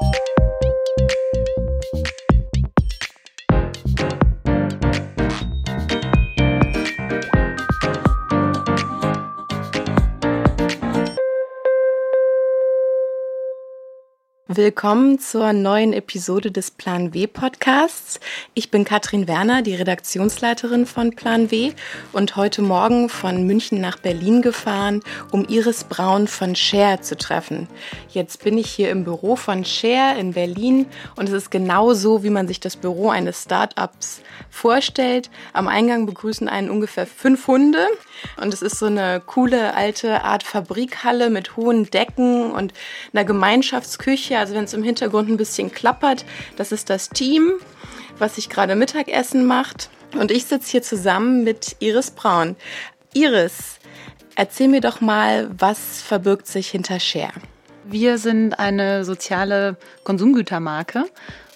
Thank you. Willkommen zur neuen Episode des Plan W Podcasts. Ich bin Katrin Werner, die Redaktionsleiterin von Plan W und heute Morgen von München nach Berlin gefahren, um Iris Braun von Share zu treffen. Jetzt bin ich hier im Büro von Share in Berlin und es ist genau so, wie man sich das Büro eines Startups vorstellt. Am Eingang begrüßen einen ungefähr fünf Hunde und es ist so eine coole alte Art Fabrikhalle mit hohen Decken und einer Gemeinschaftsküche also wenn es im Hintergrund ein bisschen klappert, das ist das Team, was sich gerade Mittagessen macht. Und ich sitze hier zusammen mit Iris Braun. Iris, erzähl mir doch mal, was verbirgt sich hinter Share? Wir sind eine soziale Konsumgütermarke.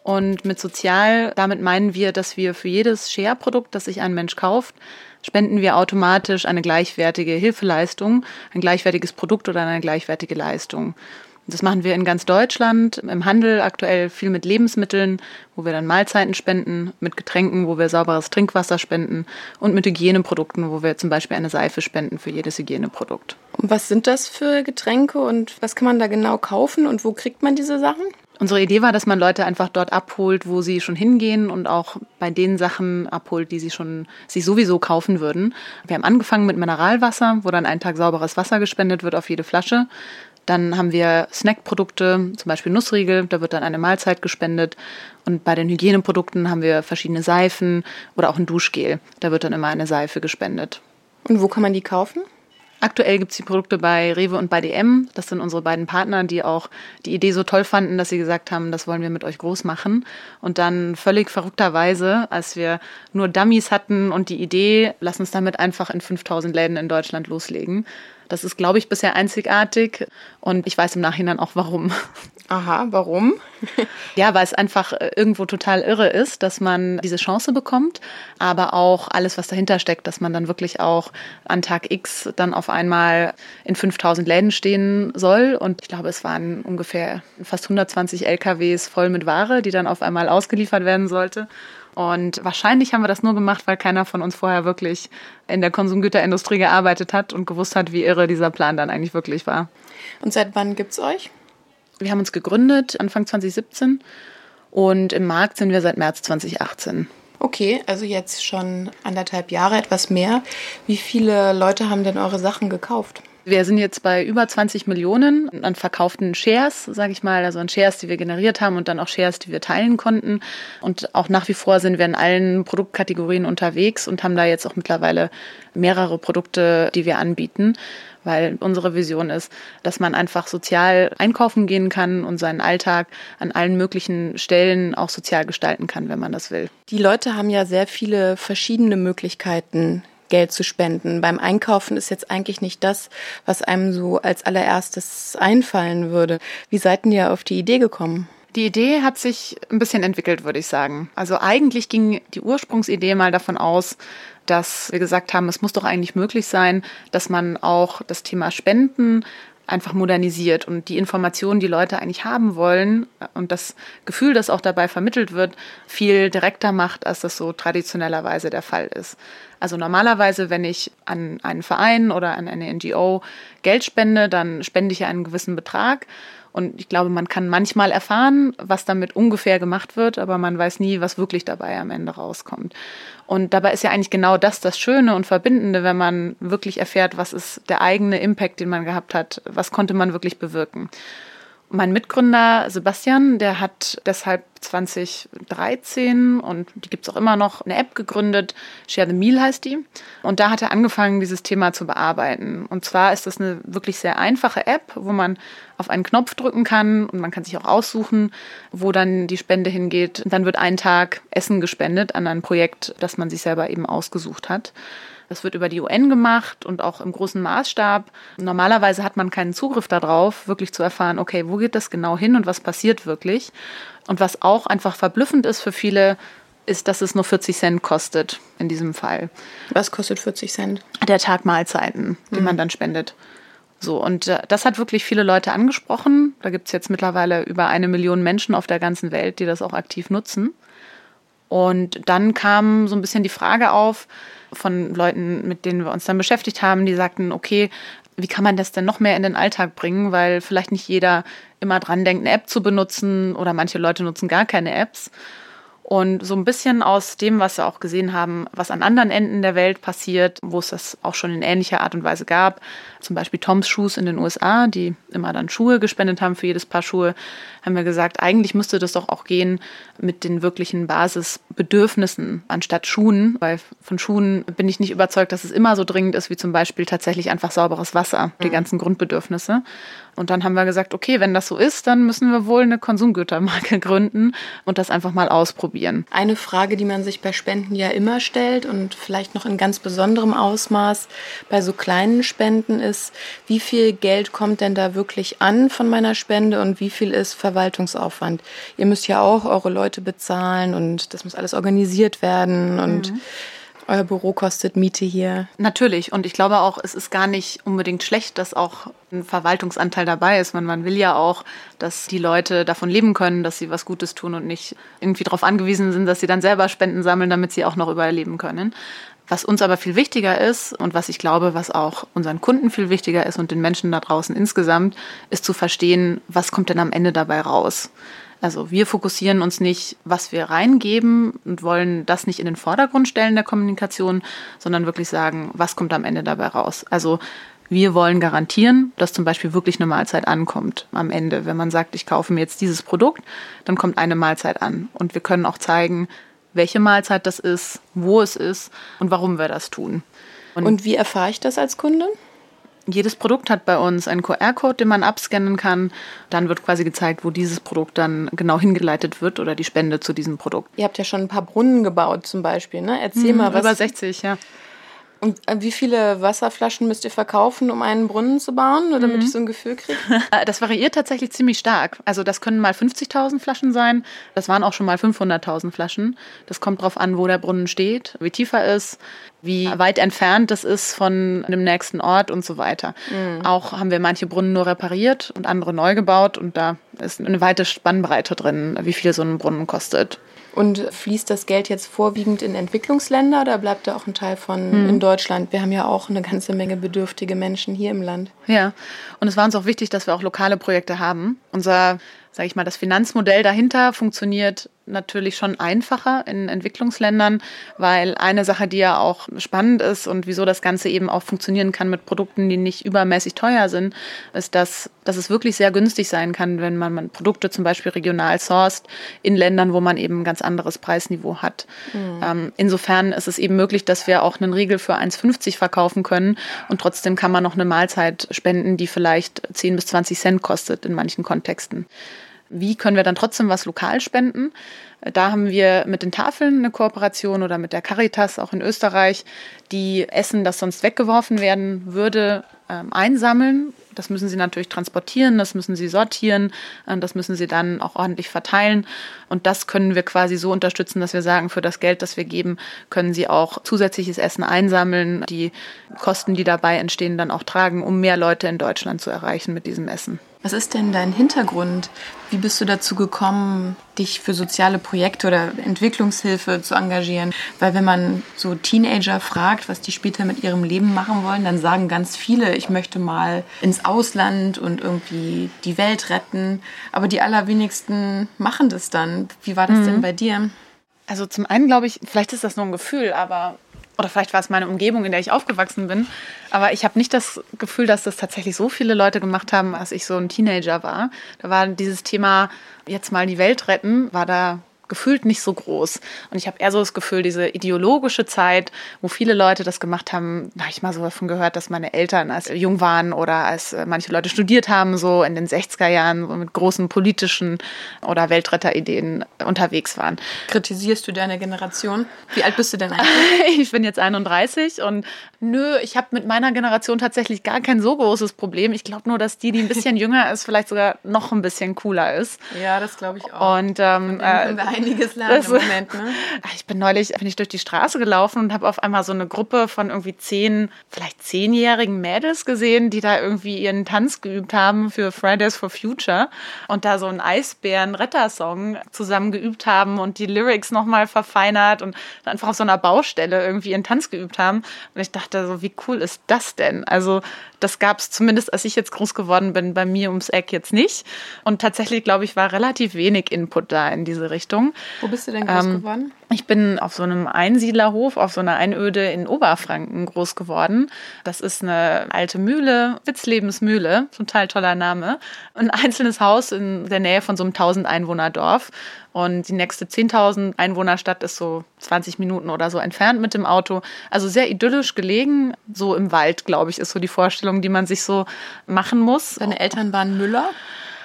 Und mit sozial, damit meinen wir, dass wir für jedes Share-Produkt, das sich ein Mensch kauft, spenden wir automatisch eine gleichwertige Hilfeleistung, ein gleichwertiges Produkt oder eine gleichwertige Leistung. Das machen wir in ganz Deutschland, im Handel aktuell viel mit Lebensmitteln, wo wir dann Mahlzeiten spenden, mit Getränken, wo wir sauberes Trinkwasser spenden und mit Hygieneprodukten, wo wir zum Beispiel eine Seife spenden für jedes Hygieneprodukt. Und was sind das für Getränke und was kann man da genau kaufen und wo kriegt man diese Sachen? Unsere Idee war, dass man Leute einfach dort abholt, wo sie schon hingehen und auch bei den Sachen abholt, die sie schon sich sowieso kaufen würden. Wir haben angefangen mit Mineralwasser, wo dann einen Tag sauberes Wasser gespendet wird auf jede Flasche. Dann haben wir Snackprodukte, zum Beispiel Nussriegel, da wird dann eine Mahlzeit gespendet. Und bei den Hygieneprodukten haben wir verschiedene Seifen oder auch ein Duschgel, da wird dann immer eine Seife gespendet. Und wo kann man die kaufen? Aktuell gibt es die Produkte bei Rewe und bei DM. Das sind unsere beiden Partner, die auch die Idee so toll fanden, dass sie gesagt haben, das wollen wir mit euch groß machen. Und dann völlig verrückterweise, als wir nur Dummies hatten und die Idee, lass uns damit einfach in 5000 Läden in Deutschland loslegen, das ist, glaube ich, bisher einzigartig und ich weiß im Nachhinein auch warum. Aha, warum? ja, weil es einfach äh, irgendwo total irre ist, dass man diese Chance bekommt, aber auch alles, was dahinter steckt, dass man dann wirklich auch an Tag X dann auf einmal in 5000 Läden stehen soll. Und ich glaube, es waren ungefähr fast 120 LKWs voll mit Ware, die dann auf einmal ausgeliefert werden sollte. Und wahrscheinlich haben wir das nur gemacht, weil keiner von uns vorher wirklich in der Konsumgüterindustrie gearbeitet hat und gewusst hat, wie irre dieser Plan dann eigentlich wirklich war. Und seit wann gibt es euch? Wir haben uns gegründet Anfang 2017 und im Markt sind wir seit März 2018. Okay, also jetzt schon anderthalb Jahre, etwas mehr. Wie viele Leute haben denn eure Sachen gekauft? Wir sind jetzt bei über 20 Millionen an verkauften Shares, sage ich mal, also an Shares, die wir generiert haben und dann auch Shares, die wir teilen konnten. Und auch nach wie vor sind wir in allen Produktkategorien unterwegs und haben da jetzt auch mittlerweile mehrere Produkte, die wir anbieten weil unsere Vision ist, dass man einfach sozial einkaufen gehen kann und seinen Alltag an allen möglichen Stellen auch sozial gestalten kann, wenn man das will. Die Leute haben ja sehr viele verschiedene Möglichkeiten, Geld zu spenden. Beim Einkaufen ist jetzt eigentlich nicht das, was einem so als allererstes einfallen würde. Wie seid ihr auf die Idee gekommen? Die Idee hat sich ein bisschen entwickelt, würde ich sagen. Also eigentlich ging die Ursprungsidee mal davon aus, dass wir gesagt haben, es muss doch eigentlich möglich sein, dass man auch das Thema Spenden einfach modernisiert und die Informationen, die Leute eigentlich haben wollen und das Gefühl, das auch dabei vermittelt wird, viel direkter macht, als das so traditionellerweise der Fall ist. Also normalerweise, wenn ich an einen Verein oder an eine NGO Geld spende, dann spende ich einen gewissen Betrag. Und ich glaube, man kann manchmal erfahren, was damit ungefähr gemacht wird, aber man weiß nie, was wirklich dabei am Ende rauskommt. Und dabei ist ja eigentlich genau das das Schöne und Verbindende, wenn man wirklich erfährt, was ist der eigene Impact, den man gehabt hat, was konnte man wirklich bewirken. Mein Mitgründer Sebastian, der hat deshalb 2013 und die gibt es auch immer noch, eine App gegründet, Share the Meal heißt die. Und da hat er angefangen, dieses Thema zu bearbeiten. Und zwar ist das eine wirklich sehr einfache App, wo man auf einen Knopf drücken kann und man kann sich auch aussuchen, wo dann die Spende hingeht. Und dann wird ein Tag Essen gespendet an ein Projekt, das man sich selber eben ausgesucht hat. Das wird über die UN gemacht und auch im großen Maßstab. Normalerweise hat man keinen Zugriff darauf, wirklich zu erfahren, okay, wo geht das genau hin und was passiert wirklich. Und was auch einfach verblüffend ist für viele, ist, dass es nur 40 Cent kostet in diesem Fall. Was kostet 40 Cent? Der Tag Mahlzeiten, die mhm. man dann spendet. So, und äh, das hat wirklich viele Leute angesprochen. Da gibt es jetzt mittlerweile über eine Million Menschen auf der ganzen Welt, die das auch aktiv nutzen. Und dann kam so ein bisschen die Frage auf von Leuten, mit denen wir uns dann beschäftigt haben, die sagten, okay, wie kann man das denn noch mehr in den Alltag bringen, weil vielleicht nicht jeder immer dran denkt, eine App zu benutzen oder manche Leute nutzen gar keine Apps. Und so ein bisschen aus dem, was wir auch gesehen haben, was an anderen Enden der Welt passiert, wo es das auch schon in ähnlicher Art und Weise gab, zum Beispiel Toms Shoes in den USA, die immer dann Schuhe gespendet haben für jedes Paar Schuhe, haben wir gesagt, eigentlich müsste das doch auch gehen mit den wirklichen Basisbedürfnissen anstatt Schuhen, weil von Schuhen bin ich nicht überzeugt, dass es immer so dringend ist wie zum Beispiel tatsächlich einfach sauberes Wasser, die mhm. ganzen Grundbedürfnisse. Und dann haben wir gesagt, okay, wenn das so ist, dann müssen wir wohl eine Konsumgütermarke gründen und das einfach mal ausprobieren. Eine Frage, die man sich bei Spenden ja immer stellt und vielleicht noch in ganz besonderem Ausmaß bei so kleinen Spenden ist, wie viel Geld kommt denn da wirklich an von meiner Spende und wie viel ist Verwaltungsaufwand? Ihr müsst ja auch eure Leute bezahlen und das muss alles organisiert werden und mhm. Euer Büro kostet Miete hier. Natürlich. Und ich glaube auch, es ist gar nicht unbedingt schlecht, dass auch ein Verwaltungsanteil dabei ist. Man, man will ja auch, dass die Leute davon leben können, dass sie was Gutes tun und nicht irgendwie darauf angewiesen sind, dass sie dann selber Spenden sammeln, damit sie auch noch überleben können. Was uns aber viel wichtiger ist und was ich glaube, was auch unseren Kunden viel wichtiger ist und den Menschen da draußen insgesamt, ist zu verstehen, was kommt denn am Ende dabei raus. Also wir fokussieren uns nicht, was wir reingeben und wollen das nicht in den Vordergrund stellen der Kommunikation, sondern wirklich sagen, was kommt am Ende dabei raus. Also wir wollen garantieren, dass zum Beispiel wirklich eine Mahlzeit ankommt am Ende. Wenn man sagt, ich kaufe mir jetzt dieses Produkt, dann kommt eine Mahlzeit an. Und wir können auch zeigen, welche Mahlzeit das ist, wo es ist und warum wir das tun. Und, und wie erfahre ich das als Kunde? Jedes Produkt hat bei uns einen QR-Code, den man abscannen kann. Dann wird quasi gezeigt, wo dieses Produkt dann genau hingeleitet wird oder die Spende zu diesem Produkt. Ihr habt ja schon ein paar Brunnen gebaut zum Beispiel, ne? Erzähl hm, mal was. Über 60, ja. Und äh, wie viele Wasserflaschen müsst ihr verkaufen, um einen Brunnen zu bauen, oder damit mhm. ich so ein Gefühl kriege? Das variiert tatsächlich ziemlich stark. Also das können mal 50.000 Flaschen sein. Das waren auch schon mal 500.000 Flaschen. Das kommt darauf an, wo der Brunnen steht, wie tief er ist, wie weit entfernt das ist von dem nächsten Ort und so weiter. Mhm. Auch haben wir manche Brunnen nur repariert und andere neu gebaut und da ist eine weite Spannbreite drin, wie viel so ein Brunnen kostet. Und fließt das Geld jetzt vorwiegend in Entwicklungsländer oder bleibt da auch ein Teil von hm. in Deutschland? Wir haben ja auch eine ganze Menge bedürftige Menschen hier im Land. Ja, und es war uns auch wichtig, dass wir auch lokale Projekte haben. Unser sage ich mal, das Finanzmodell dahinter funktioniert natürlich schon einfacher in Entwicklungsländern, weil eine Sache, die ja auch spannend ist und wieso das Ganze eben auch funktionieren kann mit Produkten, die nicht übermäßig teuer sind, ist, dass, dass es wirklich sehr günstig sein kann, wenn man, Produkte zum Beispiel regional sourced in Ländern, wo man eben ein ganz anderes Preisniveau hat. Mhm. Ähm, insofern ist es eben möglich, dass wir auch einen Riegel für 1,50 verkaufen können und trotzdem kann man noch eine Mahlzeit spenden, die vielleicht 10 bis 20 Cent kostet in manchen Kontexten. Wie können wir dann trotzdem was lokal spenden? Da haben wir mit den Tafeln eine Kooperation oder mit der Caritas auch in Österreich, die Essen, das sonst weggeworfen werden würde, ähm, einsammeln. Das müssen sie natürlich transportieren, das müssen sie sortieren, äh, das müssen sie dann auch ordentlich verteilen. Und das können wir quasi so unterstützen, dass wir sagen, für das Geld, das wir geben, können sie auch zusätzliches Essen einsammeln, die Kosten, die dabei entstehen, dann auch tragen, um mehr Leute in Deutschland zu erreichen mit diesem Essen. Was ist denn dein Hintergrund? Wie bist du dazu gekommen, dich für soziale Projekte oder Entwicklungshilfe zu engagieren? Weil wenn man so Teenager fragt, was die später mit ihrem Leben machen wollen, dann sagen ganz viele, ich möchte mal ins Ausland und irgendwie die Welt retten. Aber die allerwenigsten machen das dann. Wie war das mhm. denn bei dir? Also zum einen glaube ich, vielleicht ist das nur ein Gefühl, aber oder vielleicht war es meine Umgebung, in der ich aufgewachsen bin, aber ich habe nicht das Gefühl, dass das tatsächlich so viele Leute gemacht haben, als ich so ein Teenager war. Da war dieses Thema, jetzt mal die Welt retten, war da gefühlt nicht so groß. Und ich habe eher so das Gefühl, diese ideologische Zeit, wo viele Leute das gemacht haben, da habe ich mal so davon gehört, dass meine Eltern als jung waren oder als äh, manche Leute studiert haben, so in den 60er Jahren so mit großen politischen oder Weltretterideen unterwegs waren. Kritisierst du deine Generation? Wie alt bist du denn eigentlich? ich bin jetzt 31 und nö, ich habe mit meiner Generation tatsächlich gar kein so großes Problem. Ich glaube nur, dass die, die ein bisschen jünger ist, vielleicht sogar noch ein bisschen cooler ist. Ja, das glaube ich auch. Und ähm, äh, einiges lernen im Moment, ne? Ich bin neulich bin ich durch die Straße gelaufen und habe auf einmal so eine Gruppe von irgendwie zehn, vielleicht zehnjährigen Mädels gesehen, die da irgendwie ihren Tanz geübt haben für Fridays for Future und da so einen Eisbären-Retter-Song zusammen geübt haben und die Lyrics nochmal verfeinert und einfach auf so einer Baustelle irgendwie ihren Tanz geübt haben. Und ich dachte so, wie cool ist das denn? Also das gab es zumindest, als ich jetzt groß geworden bin, bei mir ums Eck jetzt nicht. Und tatsächlich, glaube ich, war relativ wenig Input da in diese Richtung. Wo bist du denn groß ähm, geworden? Ich bin auf so einem Einsiedlerhof, auf so einer Einöde in Oberfranken groß geworden. Das ist eine alte Mühle, Witzlebensmühle, total toller Name. Ein einzelnes Haus in der Nähe von so einem 1000 Einwohner Dorf. Und die nächste 10.000 Einwohnerstadt ist so 20 Minuten oder so entfernt mit dem Auto. Also sehr idyllisch gelegen, so im Wald, glaube ich, ist so die Vorstellung, die man sich so machen muss. Deine Eltern waren Müller?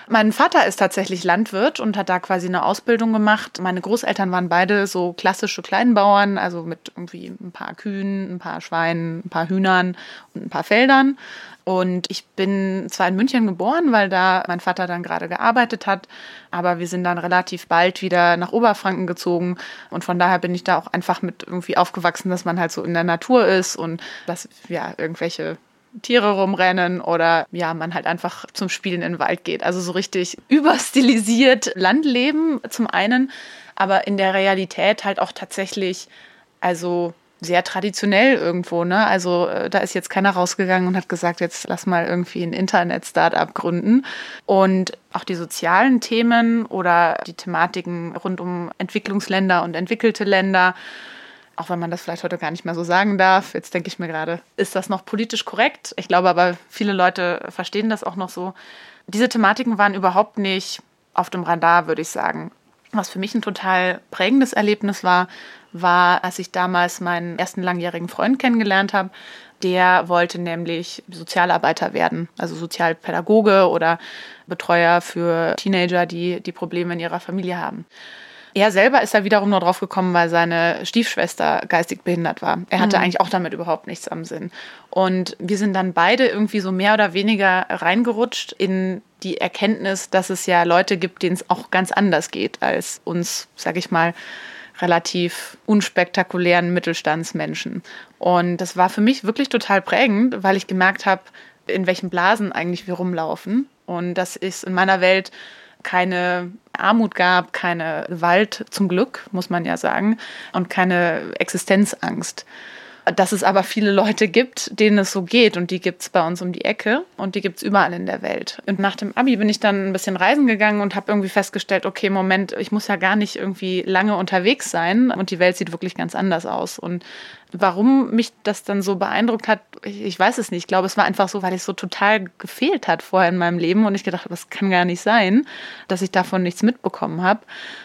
Mein Vater ist tatsächlich Landwirt und hat da quasi eine Ausbildung gemacht. Meine Großeltern waren beide so klassische Kleinbauern, also mit irgendwie ein paar Kühen, ein paar Schweinen, ein paar Hühnern und ein paar Feldern. Und ich bin zwar in München geboren, weil da mein Vater dann gerade gearbeitet hat, aber wir sind dann relativ bald wieder nach Oberfranken gezogen. Und von daher bin ich da auch einfach mit irgendwie aufgewachsen, dass man halt so in der Natur ist und dass ja irgendwelche Tiere rumrennen oder ja, man halt einfach zum Spielen in den Wald geht. Also so richtig überstilisiert Landleben zum einen, aber in der Realität halt auch tatsächlich, also sehr traditionell irgendwo, ne? Also äh, da ist jetzt keiner rausgegangen und hat gesagt, jetzt lass mal irgendwie ein Internet-Startup gründen. Und auch die sozialen Themen oder die Thematiken rund um Entwicklungsländer und entwickelte Länder, auch wenn man das vielleicht heute gar nicht mehr so sagen darf, jetzt denke ich mir gerade, ist das noch politisch korrekt? Ich glaube aber, viele Leute verstehen das auch noch so. Diese Thematiken waren überhaupt nicht auf dem Radar, würde ich sagen. Was für mich ein total prägendes Erlebnis war, war, als ich damals meinen ersten langjährigen Freund kennengelernt habe. Der wollte nämlich Sozialarbeiter werden, also Sozialpädagoge oder Betreuer für Teenager, die die Probleme in ihrer Familie haben. Er selber ist da wiederum nur drauf gekommen, weil seine Stiefschwester geistig behindert war. Er hatte mhm. eigentlich auch damit überhaupt nichts am Sinn. Und wir sind dann beide irgendwie so mehr oder weniger reingerutscht in die Erkenntnis, dass es ja Leute gibt, denen es auch ganz anders geht als uns, sag ich mal, relativ unspektakulären Mittelstandsmenschen. Und das war für mich wirklich total prägend, weil ich gemerkt habe, in welchen Blasen eigentlich wir rumlaufen. Und dass es in meiner Welt keine Armut gab, keine Gewalt zum Glück, muss man ja sagen, und keine Existenzangst dass es aber viele Leute gibt, denen es so geht und die gibt es bei uns um die Ecke und die gibt es überall in der Welt. Und nach dem Abi bin ich dann ein bisschen reisen gegangen und habe irgendwie festgestellt, okay, Moment, ich muss ja gar nicht irgendwie lange unterwegs sein und die Welt sieht wirklich ganz anders aus. Und Warum mich das dann so beeindruckt hat, ich weiß es nicht. Ich glaube, es war einfach so, weil es so total gefehlt hat vorher in meinem Leben und ich gedacht habe, das kann gar nicht sein, dass ich davon nichts mitbekommen habe.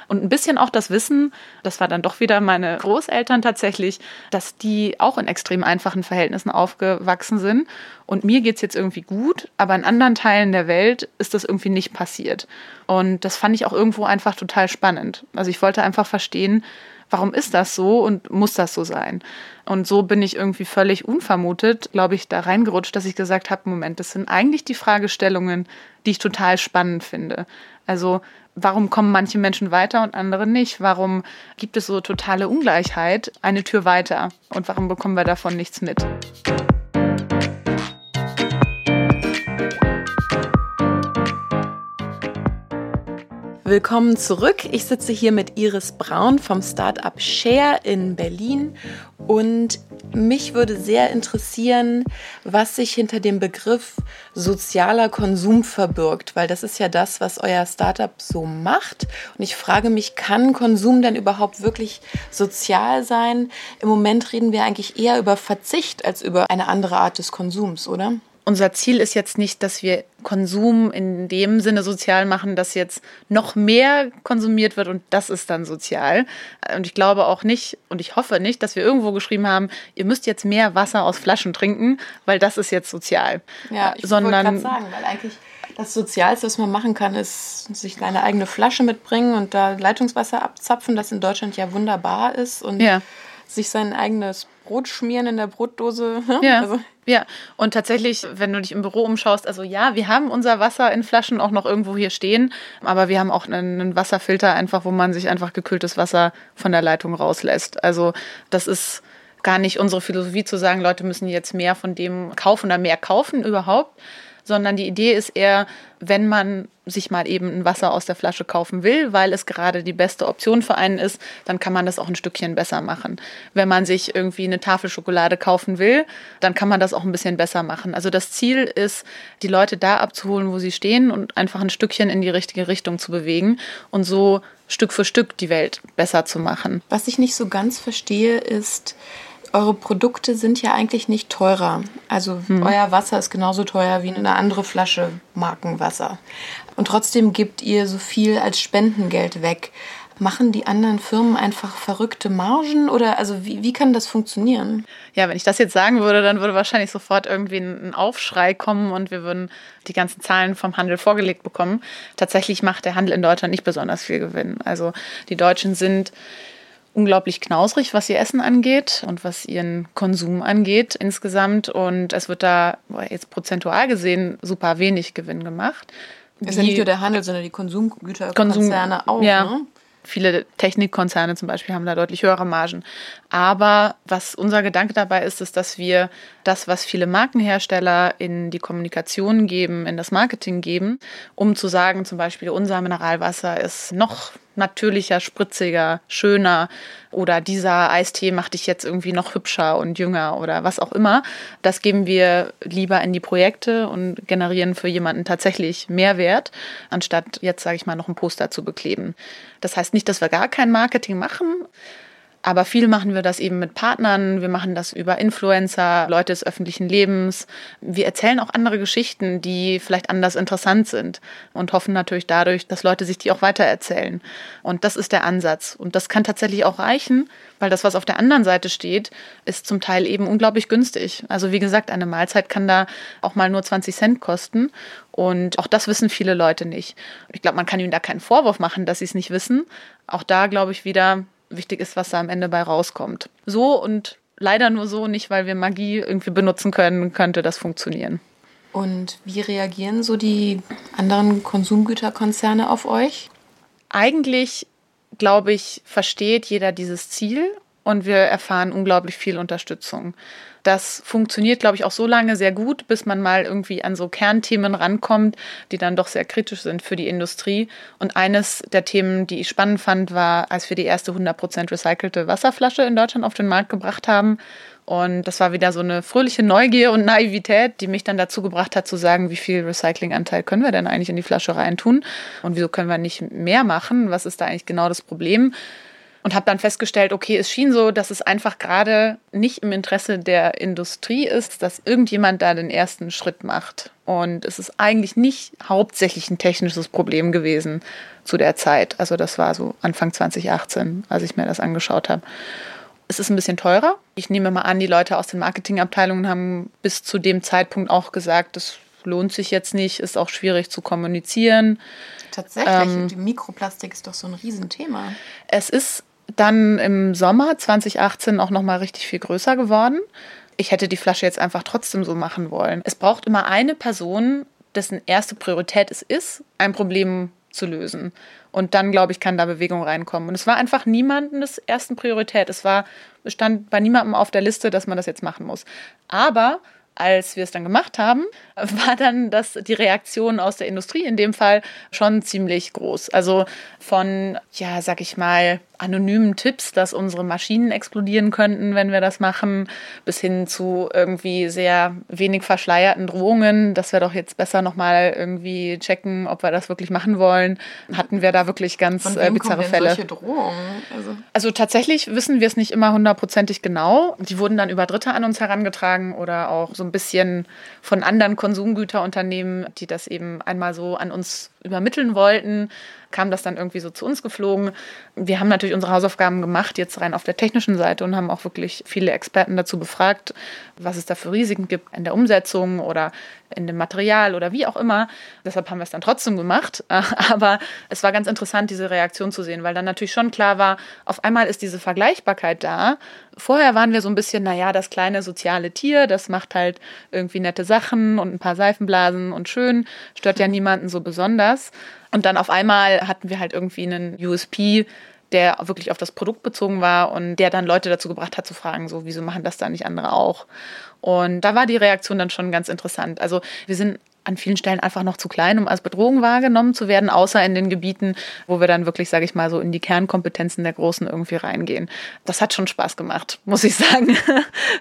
Und ein bisschen auch das Wissen, das war dann doch wieder meine Großeltern tatsächlich, dass die auch in extrem einfachen Verhältnissen aufgewachsen sind. Und mir geht es jetzt irgendwie gut, aber in anderen Teilen der Welt ist das irgendwie nicht passiert. Und das fand ich auch irgendwo einfach total spannend. Also ich wollte einfach verstehen, warum ist das so und muss das so sein? Und so bin ich irgendwie völlig unvermutet, glaube ich, da reingerutscht, dass ich gesagt habe, Moment, das sind eigentlich die Fragestellungen, die ich total spannend finde. Also warum kommen manche Menschen weiter und andere nicht? Warum gibt es so totale Ungleichheit eine Tür weiter? Und warum bekommen wir davon nichts mit? Willkommen zurück. Ich sitze hier mit Iris Braun vom Startup Share in Berlin und mich würde sehr interessieren, was sich hinter dem Begriff sozialer Konsum verbirgt, weil das ist ja das, was euer Startup so macht. Und ich frage mich, kann Konsum denn überhaupt wirklich sozial sein? Im Moment reden wir eigentlich eher über Verzicht als über eine andere Art des Konsums, oder? Unser Ziel ist jetzt nicht, dass wir Konsum in dem Sinne sozial machen, dass jetzt noch mehr konsumiert wird und das ist dann sozial. Und ich glaube auch nicht und ich hoffe nicht, dass wir irgendwo geschrieben haben, ihr müsst jetzt mehr Wasser aus Flaschen trinken, weil das ist jetzt sozial. Ja, ich Sondern, wollte sagen, weil eigentlich das Sozialste, was man machen kann, ist sich eine eigene Flasche mitbringen und da Leitungswasser abzapfen, das in Deutschland ja wunderbar ist und ja sich sein eigenes Brot schmieren in der Brotdose. Ja. Also. Ja, und tatsächlich, wenn du dich im Büro umschaust, also ja, wir haben unser Wasser in Flaschen auch noch irgendwo hier stehen, aber wir haben auch einen Wasserfilter einfach, wo man sich einfach gekühltes Wasser von der Leitung rauslässt. Also das ist gar nicht unsere Philosophie zu sagen, Leute müssen jetzt mehr von dem kaufen oder mehr kaufen überhaupt, sondern die Idee ist eher, wenn man sich mal eben ein Wasser aus der Flasche kaufen will, weil es gerade die beste Option für einen ist, dann kann man das auch ein Stückchen besser machen. Wenn man sich irgendwie eine Tafel Schokolade kaufen will, dann kann man das auch ein bisschen besser machen. Also das Ziel ist, die Leute da abzuholen, wo sie stehen und einfach ein Stückchen in die richtige Richtung zu bewegen und so Stück für Stück die Welt besser zu machen. Was ich nicht so ganz verstehe, ist, eure Produkte sind ja eigentlich nicht teurer. Also hm. euer Wasser ist genauso teuer wie eine andere Flasche Markenwasser. Und trotzdem gebt ihr so viel als Spendengeld weg. Machen die anderen Firmen einfach verrückte Margen oder also wie, wie kann das funktionieren? Ja, wenn ich das jetzt sagen würde, dann würde wahrscheinlich sofort irgendwie ein Aufschrei kommen und wir würden die ganzen Zahlen vom Handel vorgelegt bekommen. Tatsächlich macht der Handel in Deutschland nicht besonders viel Gewinn. Also die Deutschen sind unglaublich knausrig, was ihr Essen angeht und was ihren Konsum angeht insgesamt. Und es wird da jetzt prozentual gesehen super wenig Gewinn gemacht. Es ist ja nicht nur der Handel, sondern die Konsumgüterkonzerne Konsum, auch. Ja. Ne? Viele Technikkonzerne zum Beispiel haben da deutlich höhere Margen. Aber was unser Gedanke dabei ist, ist, dass wir das, was viele Markenhersteller in die Kommunikation geben, in das Marketing geben, um zu sagen, zum Beispiel unser Mineralwasser ist noch natürlicher, spritziger, schöner oder dieser Eistee macht dich jetzt irgendwie noch hübscher und jünger oder was auch immer. Das geben wir lieber in die Projekte und generieren für jemanden tatsächlich Mehrwert, anstatt jetzt, sage ich mal, noch ein Poster zu bekleben. Das heißt nicht, dass wir gar kein Marketing machen. Aber viel machen wir das eben mit Partnern, wir machen das über Influencer, Leute des öffentlichen Lebens. Wir erzählen auch andere Geschichten, die vielleicht anders interessant sind und hoffen natürlich dadurch, dass Leute sich die auch weitererzählen. Und das ist der Ansatz. Und das kann tatsächlich auch reichen, weil das, was auf der anderen Seite steht, ist zum Teil eben unglaublich günstig. Also wie gesagt, eine Mahlzeit kann da auch mal nur 20 Cent kosten. Und auch das wissen viele Leute nicht. Ich glaube, man kann ihnen da keinen Vorwurf machen, dass sie es nicht wissen. Auch da glaube ich wieder, wichtig ist, was da am Ende bei rauskommt. So und leider nur so, nicht weil wir Magie irgendwie benutzen können, könnte das funktionieren. Und wie reagieren so die anderen Konsumgüterkonzerne auf euch? Eigentlich, glaube ich, versteht jeder dieses Ziel und wir erfahren unglaublich viel Unterstützung. Das funktioniert, glaube ich, auch so lange sehr gut, bis man mal irgendwie an so Kernthemen rankommt, die dann doch sehr kritisch sind für die Industrie. Und eines der Themen, die ich spannend fand, war, als wir die erste 100% recycelte Wasserflasche in Deutschland auf den Markt gebracht haben. Und das war wieder so eine fröhliche Neugier und Naivität, die mich dann dazu gebracht hat zu sagen, wie viel Recyclinganteil können wir denn eigentlich in die Flasche reintun und wieso können wir nicht mehr machen? Was ist da eigentlich genau das Problem? Und habe dann festgestellt, okay, es schien so, dass es einfach gerade nicht im Interesse der Industrie ist, dass irgendjemand da den ersten Schritt macht. Und es ist eigentlich nicht hauptsächlich ein technisches Problem gewesen zu der Zeit. Also das war so Anfang 2018, als ich mir das angeschaut habe. Es ist ein bisschen teurer. Ich nehme mal an, die Leute aus den Marketingabteilungen haben bis zu dem Zeitpunkt auch gesagt, das lohnt sich jetzt nicht, ist auch schwierig zu kommunizieren. Tatsächlich, ähm, die Mikroplastik ist doch so ein Riesenthema. Es ist dann im Sommer 2018 auch noch mal richtig viel größer geworden. Ich hätte die Flasche jetzt einfach trotzdem so machen wollen. Es braucht immer eine Person, dessen erste Priorität es ist, ein Problem zu lösen. Und dann, glaube ich, kann da Bewegung reinkommen. Und es war einfach niemandes ersten Priorität. Es war, stand bei niemandem auf der Liste, dass man das jetzt machen muss. Aber als wir es dann gemacht haben, war dann das, die Reaktion aus der Industrie in dem Fall schon ziemlich groß. Also von, ja, sag ich mal, anonymen Tipps, dass unsere Maschinen explodieren könnten, wenn wir das machen, bis hin zu irgendwie sehr wenig verschleierten Drohungen, dass wir doch jetzt besser nochmal irgendwie checken, ob wir das wirklich machen wollen. Hatten wir da wirklich ganz Von wem äh, bizarre kommen Fälle. Solche Drohungen? Also. also tatsächlich wissen wir es nicht immer hundertprozentig genau. Die wurden dann über Dritte an uns herangetragen oder auch so ein bisschen von anderen Konsumgüterunternehmen, die das eben einmal so an uns übermitteln wollten kam das dann irgendwie so zu uns geflogen. Wir haben natürlich unsere Hausaufgaben gemacht, jetzt rein auf der technischen Seite und haben auch wirklich viele Experten dazu befragt, was es da für Risiken gibt in der Umsetzung oder in dem Material oder wie auch immer. Deshalb haben wir es dann trotzdem gemacht. Aber es war ganz interessant, diese Reaktion zu sehen, weil dann natürlich schon klar war, auf einmal ist diese Vergleichbarkeit da Vorher waren wir so ein bisschen, naja, das kleine soziale Tier, das macht halt irgendwie nette Sachen und ein paar Seifenblasen und schön, stört ja niemanden so besonders. Und dann auf einmal hatten wir halt irgendwie einen USP, der wirklich auf das Produkt bezogen war und der dann Leute dazu gebracht hat zu fragen, so, wieso machen das da nicht andere auch? Und da war die Reaktion dann schon ganz interessant. Also wir sind an vielen Stellen einfach noch zu klein, um als Bedrohung wahrgenommen zu werden, außer in den Gebieten, wo wir dann wirklich, sage ich mal, so in die Kernkompetenzen der Großen irgendwie reingehen. Das hat schon Spaß gemacht, muss ich sagen.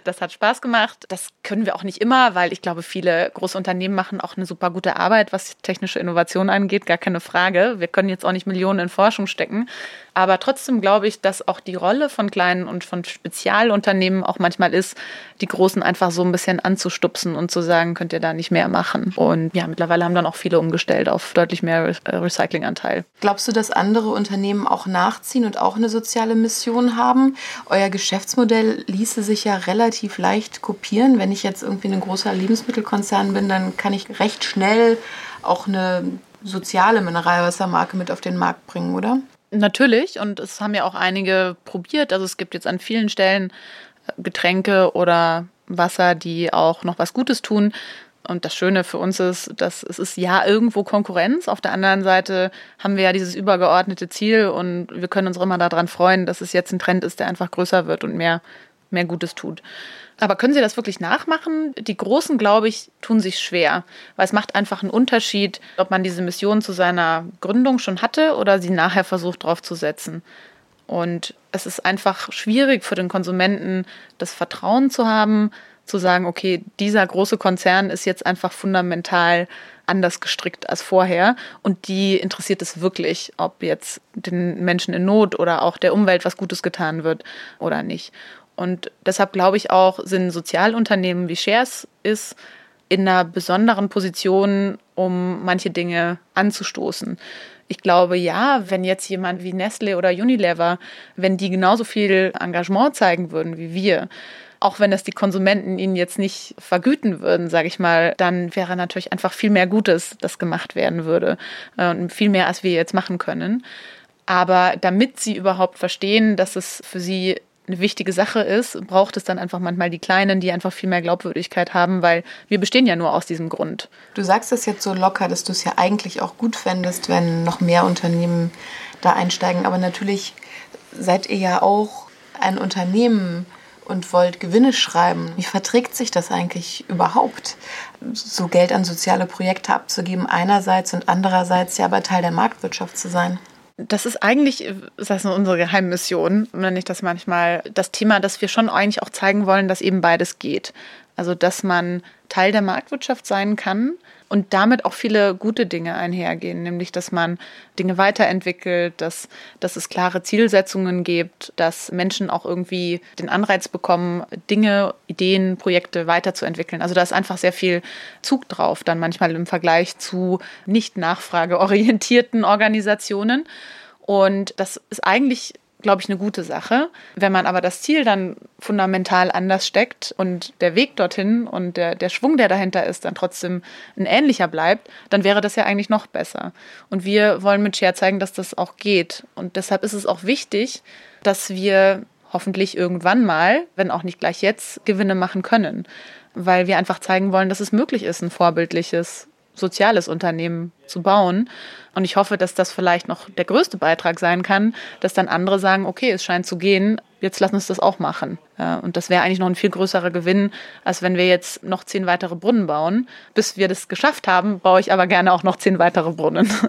Das hat Spaß gemacht. Das können wir auch nicht immer, weil ich glaube, viele große Unternehmen machen auch eine super gute Arbeit, was technische Innovation angeht, gar keine Frage. Wir können jetzt auch nicht Millionen in Forschung stecken. Aber trotzdem glaube ich, dass auch die Rolle von kleinen und von Spezialunternehmen auch manchmal ist, die Großen einfach so ein bisschen anzustupsen und zu sagen, könnt ihr da nicht mehr machen. Und ja, mittlerweile haben dann auch viele umgestellt auf deutlich mehr äh, Recyclinganteil. Glaubst du, dass andere Unternehmen auch nachziehen und auch eine soziale Mission haben? Euer Geschäftsmodell ließe sich ja relativ leicht kopieren. Wenn ich jetzt irgendwie ein großer Lebensmittelkonzern bin, dann kann ich recht schnell auch eine soziale Mineralwassermarke mit auf den Markt bringen, oder? Natürlich, und es haben ja auch einige probiert. Also es gibt jetzt an vielen Stellen äh, Getränke oder Wasser, die auch noch was Gutes tun. Und das Schöne für uns ist, dass es ist ja irgendwo Konkurrenz. Auf der anderen Seite haben wir ja dieses übergeordnete Ziel und wir können uns auch immer daran freuen, dass es jetzt ein Trend ist, der einfach größer wird und mehr, mehr Gutes tut. Aber können Sie das wirklich nachmachen? Die Großen, glaube ich, tun sich schwer, weil es macht einfach einen Unterschied, ob man diese Mission zu seiner Gründung schon hatte oder sie nachher versucht draufzusetzen. Und es ist einfach schwierig für den Konsumenten, das Vertrauen zu haben, zu sagen, okay, dieser große Konzern ist jetzt einfach fundamental anders gestrickt als vorher. Und die interessiert es wirklich, ob jetzt den Menschen in Not oder auch der Umwelt was Gutes getan wird oder nicht. Und deshalb glaube ich auch, sind Sozialunternehmen wie Shares ist in einer besonderen Position, um manche Dinge anzustoßen. Ich glaube, ja, wenn jetzt jemand wie Nestle oder Unilever, wenn die genauso viel Engagement zeigen würden wie wir, auch wenn das die Konsumenten ihnen jetzt nicht vergüten würden, sage ich mal, dann wäre natürlich einfach viel mehr Gutes, das gemacht werden würde. Äh, und viel mehr, als wir jetzt machen können. Aber damit sie überhaupt verstehen, dass es für sie eine wichtige Sache ist, braucht es dann einfach manchmal die Kleinen, die einfach viel mehr Glaubwürdigkeit haben, weil wir bestehen ja nur aus diesem Grund. Du sagst das jetzt so locker, dass du es ja eigentlich auch gut fändest, wenn noch mehr Unternehmen da einsteigen. Aber natürlich seid ihr ja auch ein Unternehmen und wollt Gewinne schreiben. Wie verträgt sich das eigentlich überhaupt, so Geld an soziale Projekte abzugeben einerseits und andererseits ja aber Teil der Marktwirtschaft zu sein? Das ist eigentlich, das heißt unsere Geheimmission, nenne ich das manchmal, das Thema, dass wir schon eigentlich auch zeigen wollen, dass eben beides geht. Also, dass man Teil der Marktwirtschaft sein kann und damit auch viele gute Dinge einhergehen, nämlich dass man Dinge weiterentwickelt, dass, dass es klare Zielsetzungen gibt, dass Menschen auch irgendwie den Anreiz bekommen, Dinge, Ideen, Projekte weiterzuentwickeln. Also da ist einfach sehr viel Zug drauf, dann manchmal im Vergleich zu nicht nachfrageorientierten Organisationen. Und das ist eigentlich glaube ich, eine gute Sache. Wenn man aber das Ziel dann fundamental anders steckt und der Weg dorthin und der, der Schwung, der dahinter ist, dann trotzdem ein ähnlicher bleibt, dann wäre das ja eigentlich noch besser. Und wir wollen mit Share zeigen, dass das auch geht. Und deshalb ist es auch wichtig, dass wir hoffentlich irgendwann mal, wenn auch nicht gleich jetzt, Gewinne machen können. Weil wir einfach zeigen wollen, dass es möglich ist, ein vorbildliches soziales Unternehmen zu bauen. Und ich hoffe, dass das vielleicht noch der größte Beitrag sein kann, dass dann andere sagen, okay, es scheint zu gehen, jetzt lass uns das auch machen. Ja, und das wäre eigentlich noch ein viel größerer Gewinn, als wenn wir jetzt noch zehn weitere Brunnen bauen. Bis wir das geschafft haben, baue ich aber gerne auch noch zehn weitere Brunnen.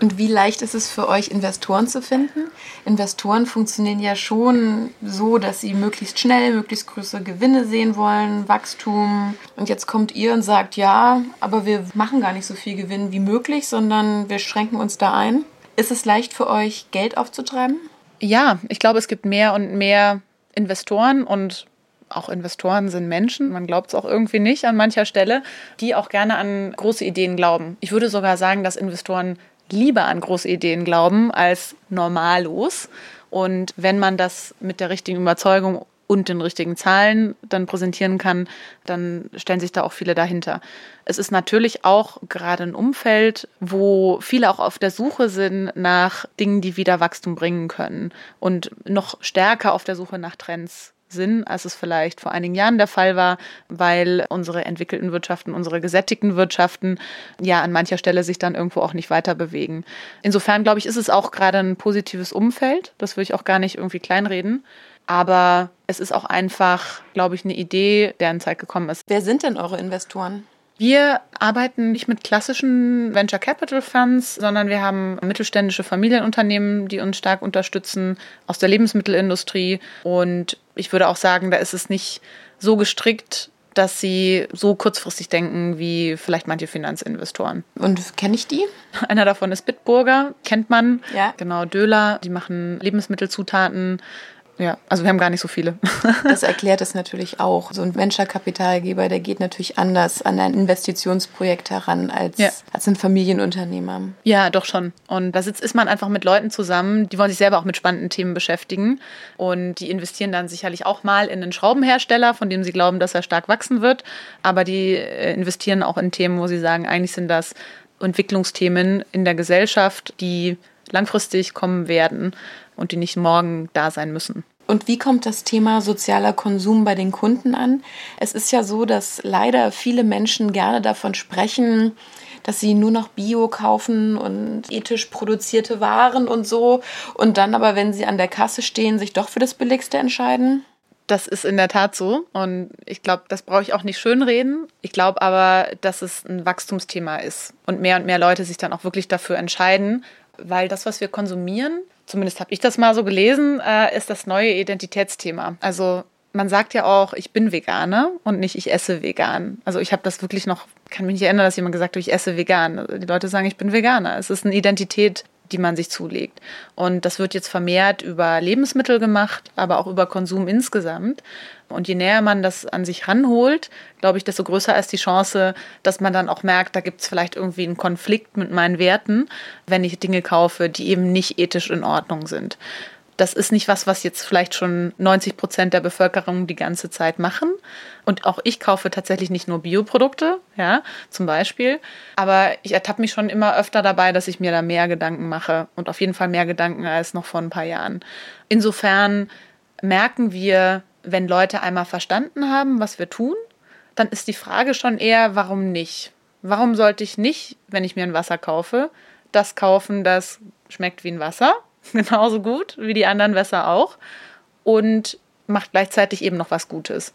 Und wie leicht ist es für euch, Investoren zu finden? Investoren funktionieren ja schon so, dass sie möglichst schnell, möglichst größere Gewinne sehen wollen, Wachstum. Und jetzt kommt ihr und sagt, ja, aber wir machen gar nicht so viel Gewinn wie möglich, sondern wir schränken uns da ein. Ist es leicht für euch, Geld aufzutreiben? Ja, ich glaube, es gibt mehr und mehr Investoren und auch Investoren sind Menschen, man glaubt es auch irgendwie nicht an mancher Stelle, die auch gerne an große Ideen glauben. Ich würde sogar sagen, dass Investoren lieber an große Ideen glauben als normallos. Und wenn man das mit der richtigen Überzeugung und den richtigen Zahlen dann präsentieren kann, dann stellen sich da auch viele dahinter. Es ist natürlich auch gerade ein Umfeld, wo viele auch auf der Suche sind nach Dingen, die wieder Wachstum bringen können und noch stärker auf der Suche nach Trends Sinn, als es vielleicht vor einigen Jahren der Fall war, weil unsere entwickelten Wirtschaften, unsere gesättigten Wirtschaften ja an mancher Stelle sich dann irgendwo auch nicht weiter bewegen. Insofern glaube ich, ist es auch gerade ein positives Umfeld. Das würde ich auch gar nicht irgendwie kleinreden. Aber es ist auch einfach, glaube ich, eine Idee, deren Zeit gekommen ist. Wer sind denn eure Investoren? Wir arbeiten nicht mit klassischen Venture Capital Funds, sondern wir haben mittelständische Familienunternehmen, die uns stark unterstützen aus der Lebensmittelindustrie. Und ich würde auch sagen, da ist es nicht so gestrickt, dass sie so kurzfristig denken wie vielleicht manche Finanzinvestoren. Und kenne ich die? Einer davon ist Bitburger, kennt man. Ja. Genau, Döler, die machen Lebensmittelzutaten, ja, also wir haben gar nicht so viele. das erklärt es natürlich auch. So ein Venture-Kapitalgeber, der geht natürlich anders an ein Investitionsprojekt heran als, ja. als ein Familienunternehmer. Ja, doch schon. Und da sitzt, ist man einfach mit Leuten zusammen, die wollen sich selber auch mit spannenden Themen beschäftigen. Und die investieren dann sicherlich auch mal in einen Schraubenhersteller, von dem sie glauben, dass er stark wachsen wird. Aber die äh, investieren auch in Themen, wo sie sagen, eigentlich sind das Entwicklungsthemen in der Gesellschaft, die langfristig kommen werden und die nicht morgen da sein müssen. Und wie kommt das Thema sozialer Konsum bei den Kunden an? Es ist ja so, dass leider viele Menschen gerne davon sprechen, dass sie nur noch Bio kaufen und ethisch produzierte Waren und so. Und dann aber, wenn sie an der Kasse stehen, sich doch für das Billigste entscheiden. Das ist in der Tat so. Und ich glaube, das brauche ich auch nicht schönreden. Ich glaube aber, dass es ein Wachstumsthema ist und mehr und mehr Leute sich dann auch wirklich dafür entscheiden, weil das, was wir konsumieren, zumindest habe ich das mal so gelesen, äh, ist das neue Identitätsthema. Also man sagt ja auch, ich bin Veganer und nicht ich esse vegan. Also ich habe das wirklich noch, kann mich nicht erinnern, dass jemand gesagt hat, ich esse vegan. Die Leute sagen, ich bin Veganer. Es ist eine Identität, die man sich zulegt. Und das wird jetzt vermehrt über Lebensmittel gemacht, aber auch über Konsum insgesamt. Und je näher man das an sich ranholt, glaube ich, desto größer ist die Chance, dass man dann auch merkt, da gibt es vielleicht irgendwie einen Konflikt mit meinen Werten, wenn ich Dinge kaufe, die eben nicht ethisch in Ordnung sind das ist nicht was, was jetzt vielleicht schon 90 Prozent der Bevölkerung die ganze Zeit machen. Und auch ich kaufe tatsächlich nicht nur Bioprodukte, ja, zum Beispiel. Aber ich ertappe mich schon immer öfter dabei, dass ich mir da mehr Gedanken mache und auf jeden Fall mehr Gedanken als noch vor ein paar Jahren. Insofern merken wir, wenn Leute einmal verstanden haben, was wir tun, dann ist die Frage schon eher, warum nicht? Warum sollte ich nicht, wenn ich mir ein Wasser kaufe, das kaufen, das schmeckt wie ein Wasser? genauso gut wie die anderen Wässer auch und macht gleichzeitig eben noch was Gutes.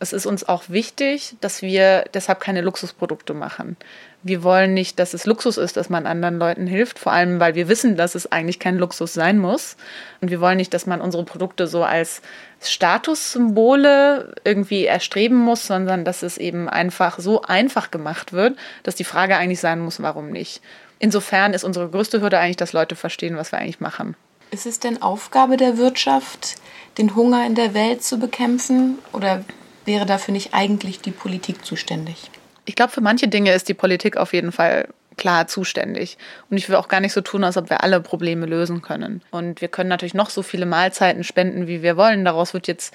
Es ist uns auch wichtig, dass wir deshalb keine Luxusprodukte machen. Wir wollen nicht, dass es Luxus ist, dass man anderen Leuten hilft, vor allem weil wir wissen, dass es eigentlich kein Luxus sein muss. Und wir wollen nicht, dass man unsere Produkte so als Statussymbole irgendwie erstreben muss, sondern dass es eben einfach so einfach gemacht wird, dass die Frage eigentlich sein muss, warum nicht. Insofern ist unsere größte Hürde eigentlich, dass Leute verstehen, was wir eigentlich machen. Ist es denn Aufgabe der Wirtschaft, den Hunger in der Welt zu bekämpfen? Oder wäre dafür nicht eigentlich die Politik zuständig? Ich glaube, für manche Dinge ist die Politik auf jeden Fall klar zuständig. Und ich will auch gar nicht so tun, als ob wir alle Probleme lösen können. Und wir können natürlich noch so viele Mahlzeiten spenden, wie wir wollen. Daraus wird jetzt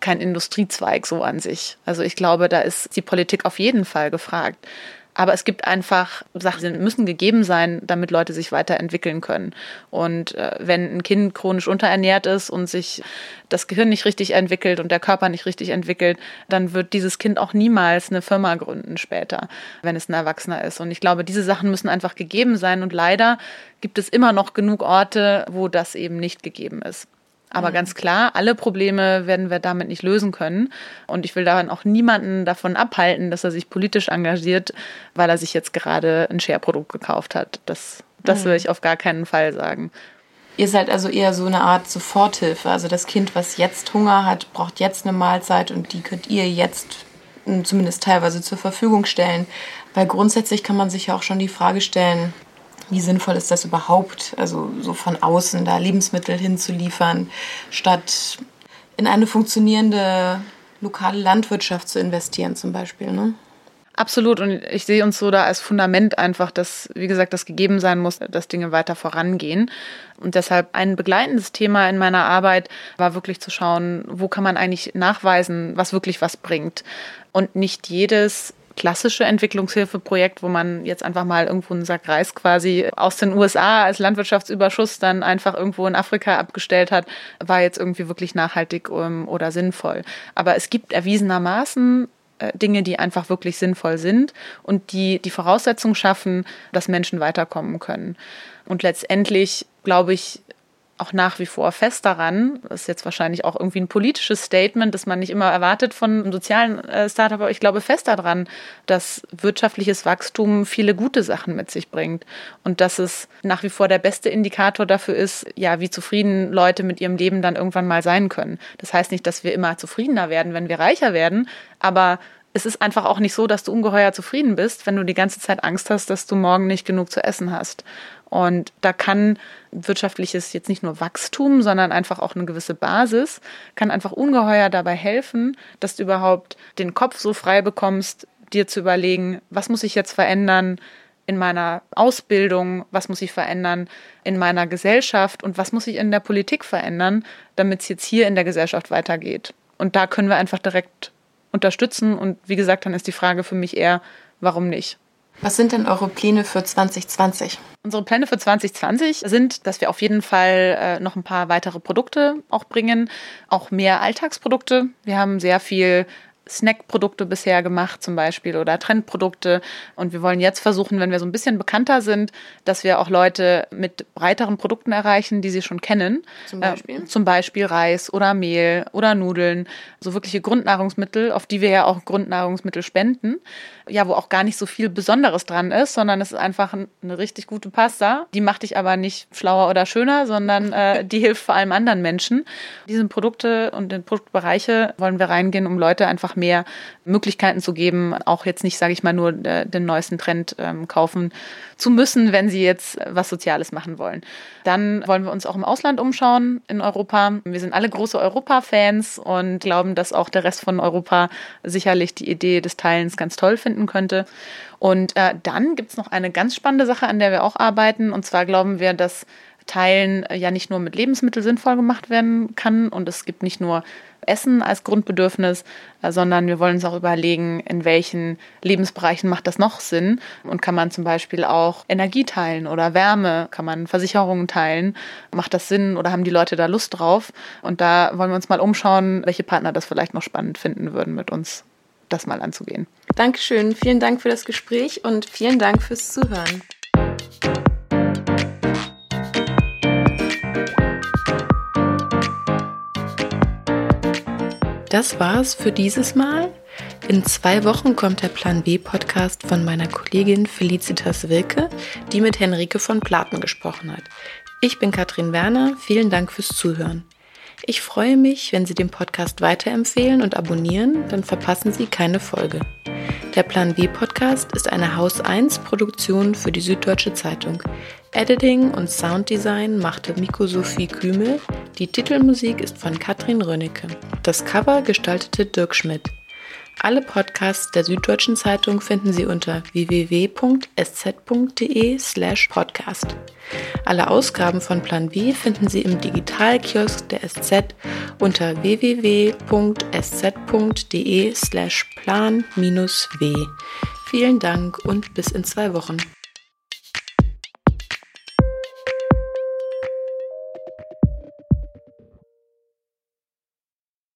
kein Industriezweig so an sich. Also ich glaube, da ist die Politik auf jeden Fall gefragt. Aber es gibt einfach Sachen, die müssen gegeben sein, damit Leute sich weiterentwickeln können. Und äh, wenn ein Kind chronisch unterernährt ist und sich das Gehirn nicht richtig entwickelt und der Körper nicht richtig entwickelt, dann wird dieses Kind auch niemals eine Firma gründen später, wenn es ein Erwachsener ist. Und ich glaube, diese Sachen müssen einfach gegeben sein. Und leider gibt es immer noch genug Orte, wo das eben nicht gegeben ist. Aber mhm. ganz klar, alle Probleme werden wir damit nicht lösen können. Und ich will daran auch niemanden davon abhalten, dass er sich politisch engagiert, weil er sich jetzt gerade ein Share-Produkt gekauft hat. Das, das mhm. will ich auf gar keinen Fall sagen. Ihr seid also eher so eine Art Soforthilfe. Also das Kind, was jetzt Hunger hat, braucht jetzt eine Mahlzeit und die könnt ihr jetzt hm, zumindest teilweise zur Verfügung stellen. Weil grundsätzlich kann man sich ja auch schon die Frage stellen, wie sinnvoll ist das überhaupt, also so von außen da Lebensmittel hinzuliefern, statt in eine funktionierende lokale Landwirtschaft zu investieren zum Beispiel. Ne? Absolut. Und ich sehe uns so da als Fundament einfach, dass, wie gesagt, das gegeben sein muss, dass Dinge weiter vorangehen. Und deshalb ein begleitendes Thema in meiner Arbeit war wirklich zu schauen, wo kann man eigentlich nachweisen, was wirklich was bringt. Und nicht jedes klassische Entwicklungshilfeprojekt, wo man jetzt einfach mal irgendwo einen Sack Reis quasi aus den USA als Landwirtschaftsüberschuss dann einfach irgendwo in Afrika abgestellt hat, war jetzt irgendwie wirklich nachhaltig um, oder sinnvoll. Aber es gibt erwiesenermaßen äh, Dinge, die einfach wirklich sinnvoll sind und die die Voraussetzung schaffen, dass Menschen weiterkommen können. Und letztendlich, glaube ich, auch nach wie vor fest daran, das ist jetzt wahrscheinlich auch irgendwie ein politisches Statement, das man nicht immer erwartet von einem sozialen äh, Startup, aber ich glaube fest daran, dass wirtschaftliches Wachstum viele gute Sachen mit sich bringt und dass es nach wie vor der beste Indikator dafür ist, ja, wie zufrieden Leute mit ihrem Leben dann irgendwann mal sein können. Das heißt nicht, dass wir immer zufriedener werden, wenn wir reicher werden, aber es ist einfach auch nicht so, dass du ungeheuer zufrieden bist, wenn du die ganze Zeit Angst hast, dass du morgen nicht genug zu essen hast. Und da kann wirtschaftliches jetzt nicht nur Wachstum, sondern einfach auch eine gewisse Basis, kann einfach ungeheuer dabei helfen, dass du überhaupt den Kopf so frei bekommst, dir zu überlegen, was muss ich jetzt verändern in meiner Ausbildung, was muss ich verändern in meiner Gesellschaft und was muss ich in der Politik verändern, damit es jetzt hier in der Gesellschaft weitergeht. Und da können wir einfach direkt unterstützen. Und wie gesagt, dann ist die Frage für mich eher, warum nicht? Was sind denn eure Pläne für 2020? Unsere Pläne für 2020 sind, dass wir auf jeden Fall äh, noch ein paar weitere Produkte auch bringen, auch mehr Alltagsprodukte. Wir haben sehr viel Snackprodukte bisher gemacht zum Beispiel oder Trendprodukte. Und wir wollen jetzt versuchen, wenn wir so ein bisschen bekannter sind, dass wir auch Leute mit breiteren Produkten erreichen, die sie schon kennen. Zum Beispiel? Äh, zum Beispiel Reis oder Mehl oder Nudeln. So wirkliche Grundnahrungsmittel, auf die wir ja auch Grundnahrungsmittel spenden. Ja, wo auch gar nicht so viel Besonderes dran ist, sondern es ist einfach eine richtig gute Pasta. Die macht dich aber nicht schlauer oder schöner, sondern äh, die hilft vor allem anderen Menschen. Diese Produkte und in Produktbereiche wollen wir reingehen, um Leute einfach einfach mehr Möglichkeiten zu geben, auch jetzt nicht, sage ich mal, nur äh, den neuesten Trend ähm, kaufen zu müssen, wenn sie jetzt was Soziales machen wollen. Dann wollen wir uns auch im Ausland umschauen, in Europa. Wir sind alle große Europa-Fans und glauben, dass auch der Rest von Europa sicherlich die Idee des Teilens ganz toll finden könnte. Und äh, dann gibt es noch eine ganz spannende Sache, an der wir auch arbeiten. Und zwar glauben wir, dass Teilen äh, ja nicht nur mit Lebensmitteln sinnvoll gemacht werden kann und es gibt nicht nur Essen als Grundbedürfnis, äh, sondern wir wollen uns auch überlegen, in welchen Lebensbereichen macht das noch Sinn und kann man zum Beispiel auch Energie teilen oder Wärme, kann man Versicherungen teilen, macht das Sinn oder haben die Leute da Lust drauf? Und da wollen wir uns mal umschauen, welche Partner das vielleicht noch spannend finden würden, mit uns das mal anzugehen. Dankeschön, vielen Dank für das Gespräch und vielen Dank fürs Zuhören. Das war's für dieses Mal. In zwei Wochen kommt der Plan B Podcast von meiner Kollegin Felicitas Wilke, die mit Henrike von Platen gesprochen hat. Ich bin Katrin Werner. Vielen Dank fürs Zuhören. Ich freue mich, wenn Sie den Podcast weiterempfehlen und abonnieren, dann verpassen Sie keine Folge. Der Plan B Podcast ist eine Haus 1 Produktion für die Süddeutsche Zeitung. Editing und Sounddesign machte Miko Sophie Kümel. Die Titelmusik ist von Katrin Rönnecke. Das Cover gestaltete Dirk Schmidt. Alle Podcasts der Süddeutschen Zeitung finden Sie unter www.sz.de/slash podcast. Alle Ausgaben von Plan B finden Sie im Digitalkiosk der SZ unter www.sz.de/slash plan-w. Vielen Dank und bis in zwei Wochen.